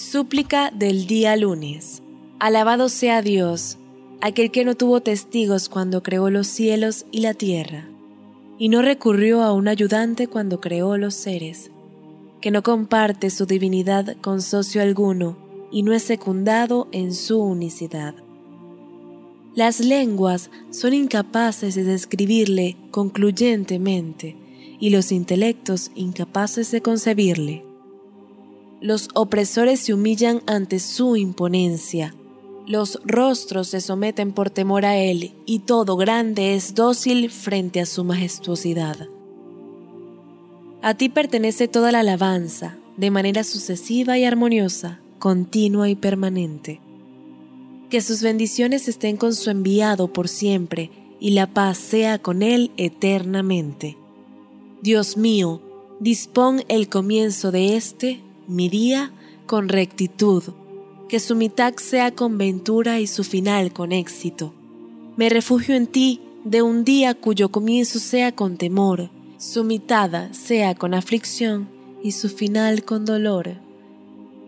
Súplica del día lunes. Alabado sea Dios, aquel que no tuvo testigos cuando creó los cielos y la tierra, y no recurrió a un ayudante cuando creó los seres, que no comparte su divinidad con socio alguno y no es secundado en su unicidad. Las lenguas son incapaces de describirle concluyentemente y los intelectos incapaces de concebirle. Los opresores se humillan ante su imponencia. Los rostros se someten por temor a él, y todo grande es dócil frente a su majestuosidad. A ti pertenece toda la alabanza, de manera sucesiva y armoniosa, continua y permanente. Que sus bendiciones estén con su enviado por siempre, y la paz sea con él eternamente. Dios mío, dispón el comienzo de este mi día con rectitud, que su mitad sea con ventura y su final con éxito. Me refugio en ti de un día cuyo comienzo sea con temor, su mitad sea con aflicción y su final con dolor.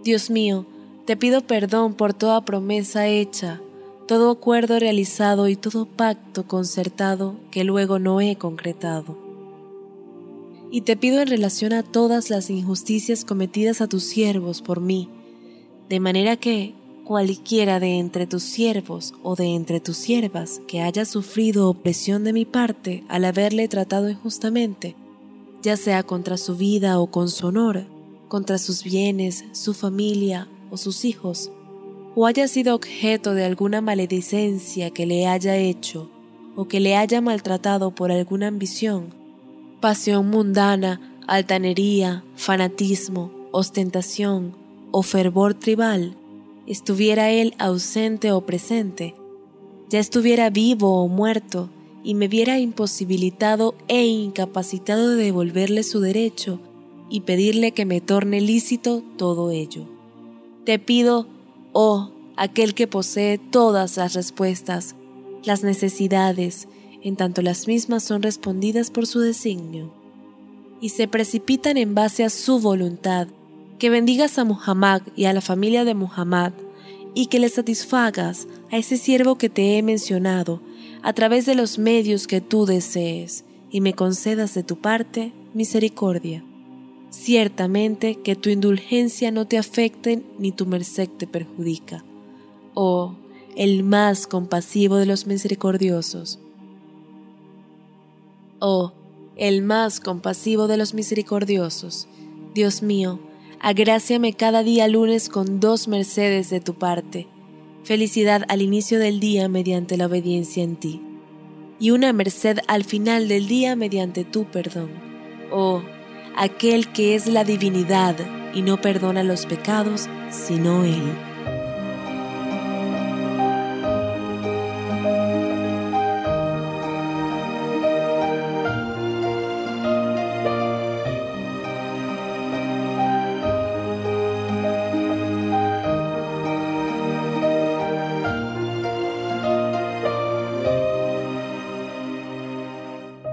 Dios mío, te pido perdón por toda promesa hecha, todo acuerdo realizado y todo pacto concertado que luego no he concretado y te pido en relación a todas las injusticias cometidas a tus siervos por mí, de manera que cualquiera de entre tus siervos o de entre tus siervas que haya sufrido opresión de mi parte al haberle tratado injustamente, ya sea contra su vida o con su honor, contra sus bienes, su familia o sus hijos, o haya sido objeto de alguna maledicencia que le haya hecho, o que le haya maltratado por alguna ambición, pasión mundana, altanería, fanatismo, ostentación o fervor tribal, estuviera él ausente o presente, ya estuviera vivo o muerto, y me viera imposibilitado e incapacitado de devolverle su derecho y pedirle que me torne lícito todo ello. Te pido, oh, aquel que posee todas las respuestas, las necesidades, en tanto las mismas son respondidas por su designio, y se precipitan en base a su voluntad, que bendigas a Muhammad y a la familia de Muhammad, y que le satisfagas a ese siervo que te he mencionado a través de los medios que tú desees, y me concedas de tu parte misericordia. Ciertamente que tu indulgencia no te afecte ni tu merced te perjudica. Oh, el más compasivo de los misericordiosos oh, el más compasivo de los misericordiosos. Dios mío, agráciame cada día lunes con dos mercedes de tu parte, felicidad al inicio del día mediante la obediencia en ti, y una merced al final del día mediante tu perdón. Oh, aquel que es la divinidad y no perdona los pecados, sino Él.